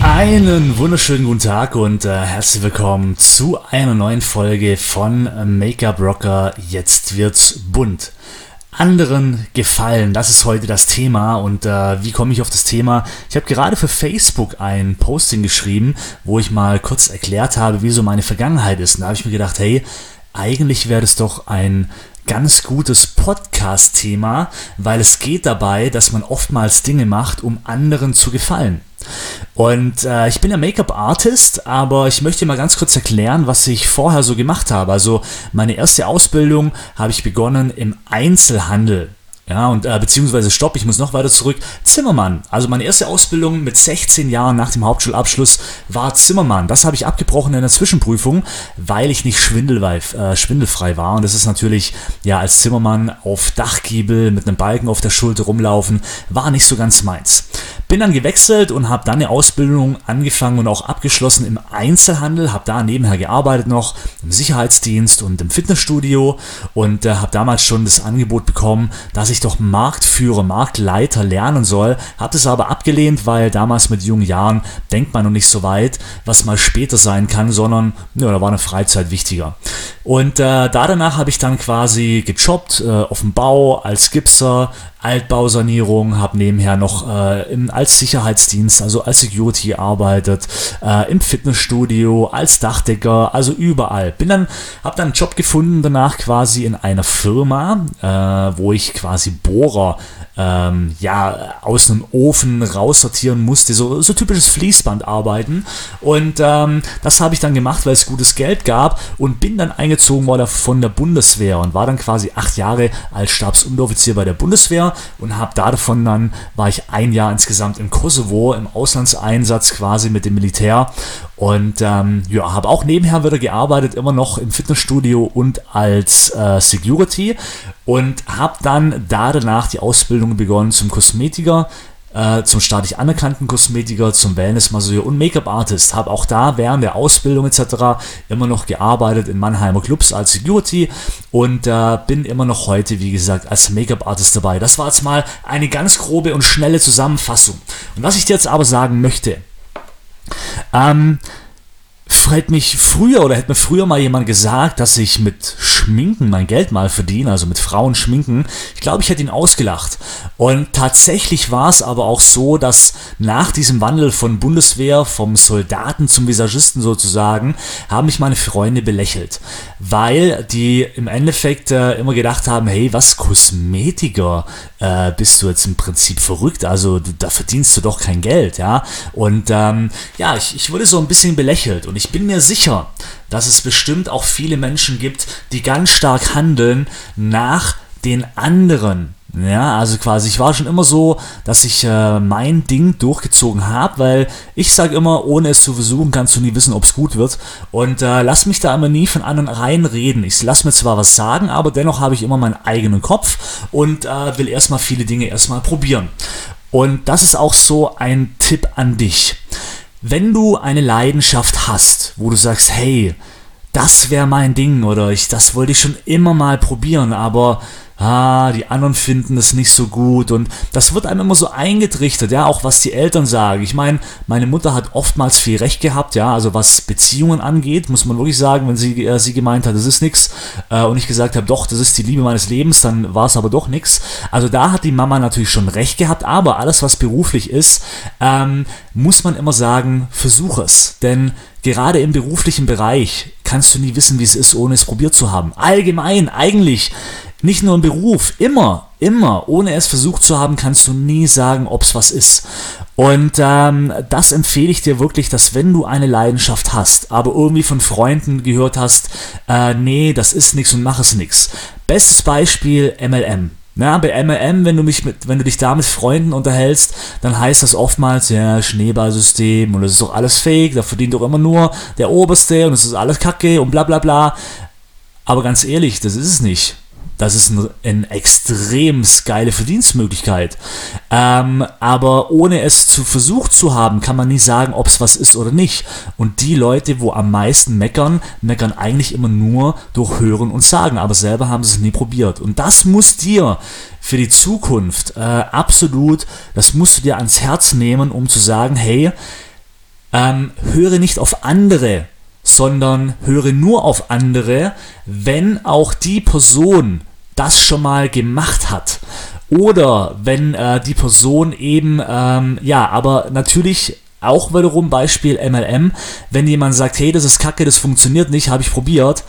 Einen wunderschönen guten Tag und äh, herzlich willkommen zu einer neuen Folge von äh, Make-up Rocker. Jetzt wird's bunt. Anderen gefallen, das ist heute das Thema und äh, wie komme ich auf das Thema? Ich habe gerade für Facebook ein Posting geschrieben, wo ich mal kurz erklärt habe, wie so meine Vergangenheit ist. Und da habe ich mir gedacht, hey, eigentlich wäre das doch ein ganz gutes Podcast-Thema, weil es geht dabei, dass man oftmals Dinge macht, um anderen zu gefallen. Und äh, ich bin ja Make-up-Artist, aber ich möchte mal ganz kurz erklären, was ich vorher so gemacht habe. Also meine erste Ausbildung habe ich begonnen im Einzelhandel. Ja, und äh, beziehungsweise stopp, ich muss noch weiter zurück. Zimmermann. Also meine erste Ausbildung mit 16 Jahren nach dem Hauptschulabschluss war Zimmermann. Das habe ich abgebrochen in der Zwischenprüfung, weil ich nicht schwindelfrei, äh, schwindelfrei war. Und das ist natürlich, ja, als Zimmermann auf Dachgiebel mit einem Balken auf der Schulter rumlaufen, war nicht so ganz meins. Bin dann gewechselt und habe dann eine Ausbildung angefangen und auch abgeschlossen im Einzelhandel, habe da nebenher gearbeitet noch im Sicherheitsdienst und im Fitnessstudio und äh, habe damals schon das Angebot bekommen, dass ich doch Marktführer, Marktleiter lernen soll, habe das aber abgelehnt, weil damals mit jungen Jahren denkt man noch nicht so weit, was mal später sein kann, sondern ja, da war eine Freizeit wichtiger. Und äh, da danach habe ich dann quasi gejobbt äh, auf dem Bau als Gipser, Altbausanierung, habe nebenher noch äh, im, als Sicherheitsdienst, also als Security gearbeitet, äh, im Fitnessstudio, als Dachdecker, also überall. Bin dann, habe dann einen Job gefunden danach quasi in einer Firma, äh, wo ich quasi Bohrer ähm, ja, aus einem Ofen raussortieren musste, so, so typisches Fließbandarbeiten. Und ähm, das habe ich dann gemacht, weil es gutes Geld gab und bin dann eingezogen worden von der Bundeswehr und war dann quasi acht Jahre als Stabsunteroffizier bei der Bundeswehr und habe da davon dann, war ich ein Jahr insgesamt im Kosovo im Auslandseinsatz quasi mit dem Militär und ähm, ja, habe auch nebenher wieder gearbeitet, immer noch im Fitnessstudio und als äh, Security und habe dann da danach die Ausbildung begonnen zum Kosmetiker, äh, zum staatlich anerkannten Kosmetiker, zum Wellnessmasseur und Make-up-Artist. Habe auch da während der Ausbildung etc. immer noch gearbeitet in Mannheimer Clubs als Security und äh, bin immer noch heute, wie gesagt, als Make-up-Artist dabei. Das war jetzt mal eine ganz grobe und schnelle Zusammenfassung. Und was ich dir jetzt aber sagen möchte, ähm, hätte mich früher oder hätte mir früher mal jemand gesagt, dass ich mit Schminken mein Geld mal verdiene, also mit Frauen schminken, ich glaube, ich hätte ihn ausgelacht. Und tatsächlich war es aber auch so, dass nach diesem Wandel von Bundeswehr, vom Soldaten zum Visagisten sozusagen, haben mich meine Freunde belächelt, weil die im Endeffekt äh, immer gedacht haben, hey, was Kosmetiker, äh, bist du jetzt im Prinzip verrückt, also du, da verdienst du doch kein Geld, ja. Und ähm, ja, ich, ich wurde so ein bisschen belächelt und ich bin mir sicher, dass es bestimmt auch viele Menschen gibt, die ganz stark handeln nach den anderen. Ja, also quasi, ich war schon immer so, dass ich äh, mein Ding durchgezogen habe, weil ich sage immer, ohne es zu versuchen, kannst du nie wissen, ob es gut wird. Und äh, lass mich da immer nie von anderen reinreden. Ich lass mir zwar was sagen, aber dennoch habe ich immer meinen eigenen Kopf und äh, will erstmal viele Dinge erstmal probieren. Und das ist auch so ein Tipp an dich. Wenn du eine Leidenschaft hast, wo du sagst, hey, das wäre mein Ding oder ich, das wollte ich schon immer mal probieren, aber ah, die anderen finden es nicht so gut und das wird einem immer so eingetrichtert, ja, auch was die Eltern sagen. Ich meine, meine Mutter hat oftmals viel Recht gehabt, ja, also was Beziehungen angeht, muss man wirklich sagen, wenn sie, äh, sie gemeint hat, das ist nichts äh, und ich gesagt habe, doch, das ist die Liebe meines Lebens, dann war es aber doch nichts. Also da hat die Mama natürlich schon recht gehabt, aber alles, was beruflich ist, ähm, muss man immer sagen, versuch es, denn gerade im beruflichen Bereich kannst du nie wissen, wie es ist, ohne es probiert zu haben. Allgemein, eigentlich nicht nur im Beruf, immer, immer, ohne es versucht zu haben, kannst du nie sagen, ob es was ist. Und ähm, das empfehle ich dir wirklich, dass wenn du eine Leidenschaft hast, aber irgendwie von Freunden gehört hast, äh, nee, das ist nichts und mach es nichts. Bestes Beispiel MLM. Ja, bei MLM, wenn du mich mit, wenn du dich da mit Freunden unterhältst, dann heißt das oftmals, ja, Schneeballsystem und das ist doch alles fake, da verdient doch immer nur der Oberste und es ist alles Kacke und bla bla bla. Aber ganz ehrlich, das ist es nicht. Das ist eine ein extrem geile Verdienstmöglichkeit. Ähm, aber ohne es zu versucht zu haben, kann man nie sagen, ob es was ist oder nicht. Und die Leute, wo am meisten meckern, meckern eigentlich immer nur durch Hören und Sagen, aber selber haben sie es nie probiert. Und das muss dir für die Zukunft äh, absolut, das musst du dir ans Herz nehmen, um zu sagen, hey, ähm, höre nicht auf andere, sondern höre nur auf andere, wenn auch die Person das schon mal gemacht hat. Oder wenn äh, die Person eben, ähm, ja, aber natürlich auch wiederum Beispiel MLM, wenn jemand sagt, hey, das ist kacke, das funktioniert nicht, habe ich probiert,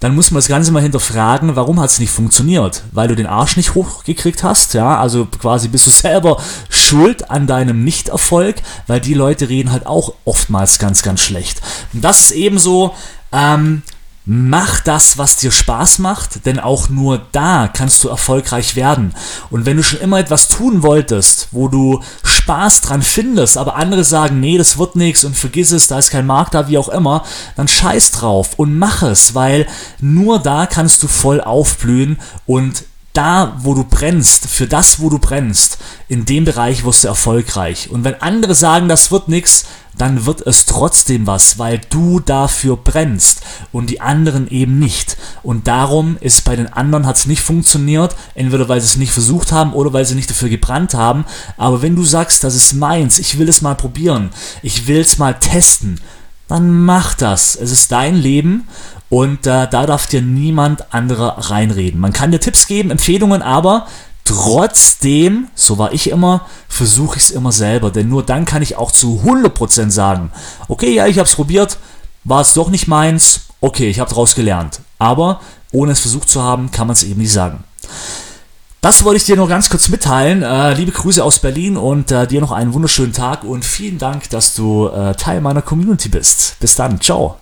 dann muss man das Ganze mal hinterfragen, warum hat es nicht funktioniert? Weil du den Arsch nicht hochgekriegt hast, ja, also quasi bist du selber schuld an deinem Nichterfolg, weil die Leute reden halt auch oftmals ganz, ganz schlecht. Und das ist ebenso, ähm, Mach das, was dir Spaß macht, denn auch nur da kannst du erfolgreich werden. Und wenn du schon immer etwas tun wolltest, wo du Spaß dran findest, aber andere sagen, nee, das wird nichts und vergiss es, da ist kein Markt da, wie auch immer, dann scheiß drauf und mach es, weil nur da kannst du voll aufblühen und da, wo du brennst, für das, wo du brennst, in dem Bereich wirst du erfolgreich. Und wenn andere sagen, das wird nichts, dann wird es trotzdem was, weil du dafür brennst und die anderen eben nicht. Und darum ist bei den anderen hat es nicht funktioniert, entweder weil sie es nicht versucht haben oder weil sie nicht dafür gebrannt haben. Aber wenn du sagst, das ist meins, ich will es mal probieren, ich will es mal testen, dann mach das. Es ist dein Leben und äh, da darf dir niemand anderer reinreden. Man kann dir Tipps geben, Empfehlungen, aber trotzdem, so war ich immer, versuche ich es immer selber. Denn nur dann kann ich auch zu 100% sagen, okay, ja, ich habe es probiert, war es doch nicht meins, okay, ich habe daraus gelernt. Aber ohne es versucht zu haben, kann man es eben nicht sagen. Das wollte ich dir nur ganz kurz mitteilen. Äh, liebe Grüße aus Berlin und äh, dir noch einen wunderschönen Tag und vielen Dank, dass du äh, Teil meiner Community bist. Bis dann, ciao.